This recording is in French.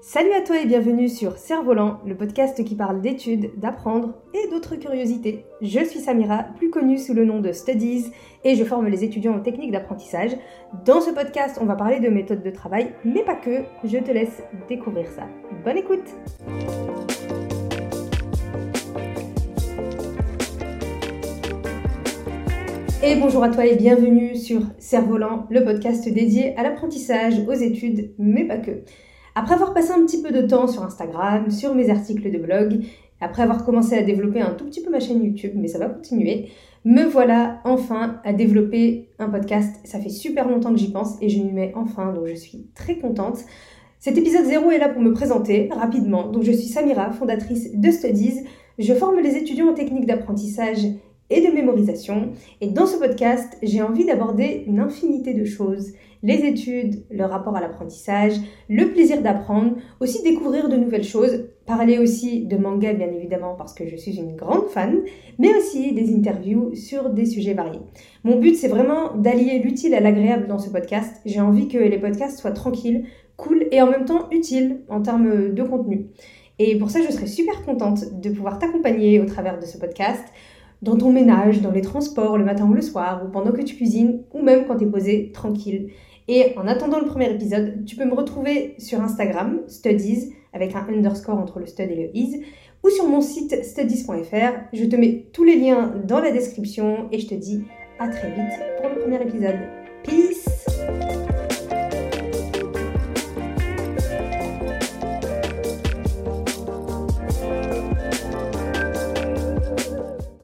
Salut à toi et bienvenue sur Cerf-Volant, le podcast qui parle d'études, d'apprendre et d'autres curiosités. Je suis Samira, plus connue sous le nom de Studies, et je forme les étudiants en techniques d'apprentissage. Dans ce podcast, on va parler de méthodes de travail, mais pas que. Je te laisse découvrir ça. Bonne écoute! Et bonjour à toi et bienvenue sur Cerf-Volant, le podcast dédié à l'apprentissage, aux études, mais pas que. Après avoir passé un petit peu de temps sur Instagram, sur mes articles de blog, après avoir commencé à développer un tout petit peu ma chaîne YouTube, mais ça va continuer, me voilà enfin à développer un podcast. Ça fait super longtemps que j'y pense et je m'y mets enfin, donc je suis très contente. Cet épisode 0 est là pour me présenter rapidement. Donc je suis Samira, fondatrice de Studies. Je forme les étudiants en techniques d'apprentissage et de mémorisation. Et dans ce podcast, j'ai envie d'aborder une infinité de choses. Les études, le rapport à l'apprentissage, le plaisir d'apprendre, aussi découvrir de nouvelles choses, parler aussi de manga bien évidemment parce que je suis une grande fan, mais aussi des interviews sur des sujets variés. Mon but c'est vraiment d'allier l'utile à l'agréable dans ce podcast. J'ai envie que les podcasts soient tranquilles, cool et en même temps utiles en termes de contenu. Et pour ça, je serais super contente de pouvoir t'accompagner au travers de ce podcast dans ton ménage, dans les transports, le matin ou le soir, ou pendant que tu cuisines, ou même quand tu es posé tranquille. Et en attendant le premier épisode, tu peux me retrouver sur Instagram, studies, avec un underscore entre le stud et le is, ou sur mon site studies.fr. Je te mets tous les liens dans la description et je te dis à très vite pour le premier épisode.